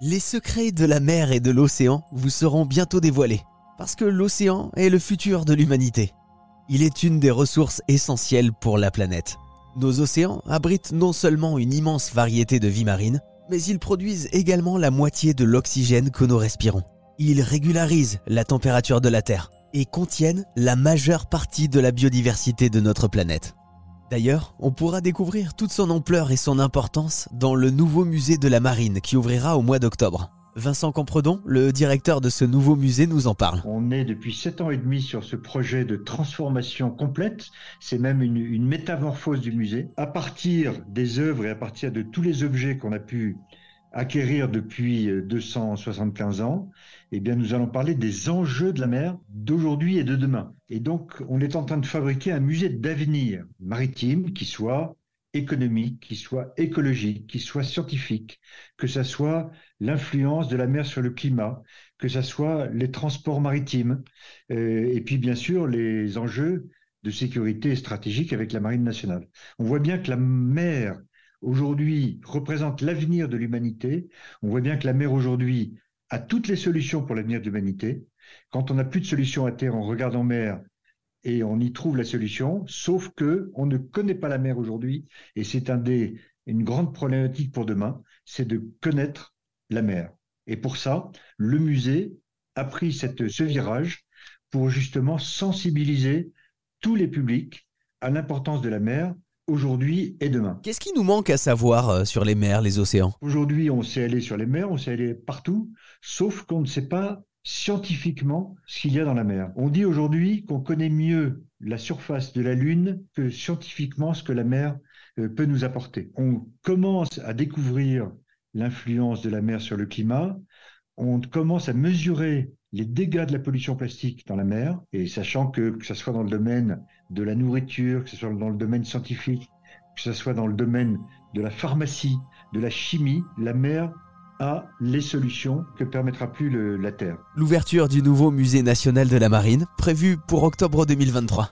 Les secrets de la mer et de l'océan vous seront bientôt dévoilés, parce que l'océan est le futur de l'humanité. Il est une des ressources essentielles pour la planète. Nos océans abritent non seulement une immense variété de vie marine, mais ils produisent également la moitié de l'oxygène que nous respirons. Ils régularisent la température de la Terre et contiennent la majeure partie de la biodiversité de notre planète. D'ailleurs, on pourra découvrir toute son ampleur et son importance dans le nouveau musée de la marine qui ouvrira au mois d'octobre. Vincent Compredon, le directeur de ce nouveau musée, nous en parle. On est depuis sept ans et demi sur ce projet de transformation complète. C'est même une, une, métamorphose du musée. À partir des œuvres et à partir de tous les objets qu'on a pu acquérir depuis 275 ans, eh bien, nous allons parler des enjeux de la mer d'aujourd'hui et de demain. Et donc, on est en train de fabriquer un musée d'avenir maritime qui soit économique, qui soit écologique, qui soit scientifique, que ce soit l'influence de la mer sur le climat, que ce soit les transports maritimes, euh, et puis bien sûr les enjeux de sécurité stratégique avec la marine nationale. On voit bien que la mer aujourd'hui représente l'avenir de l'humanité. On voit bien que la mer aujourd'hui a toutes les solutions pour l'avenir de l'humanité. Quand on n'a plus de solution à terre, on regarde en mer et on y trouve la solution, sauf que on ne connaît pas la mer aujourd'hui et c'est un des, une grande problématique pour demain, c'est de connaître la mer. Et pour ça, le musée a pris cette, ce virage pour justement sensibiliser tous les publics à l'importance de la mer aujourd'hui et demain. Qu'est-ce qui nous manque à savoir euh, sur les mers, les océans? Aujourd'hui, on sait aller sur les mers, on sait aller partout, sauf qu'on ne sait pas scientifiquement ce qu'il y a dans la mer. On dit aujourd'hui qu'on connaît mieux la surface de la Lune que scientifiquement ce que la mer euh, peut nous apporter. On commence à découvrir l'influence de la mer sur le climat, on commence à mesurer les dégâts de la pollution plastique dans la mer, et sachant que, que ce soit dans le domaine de la nourriture, que ce soit dans le domaine scientifique, que ce soit dans le domaine de la pharmacie, de la chimie, la mer a les solutions que permettra plus la Terre. L'ouverture du nouveau musée national de la marine, prévue pour octobre 2023.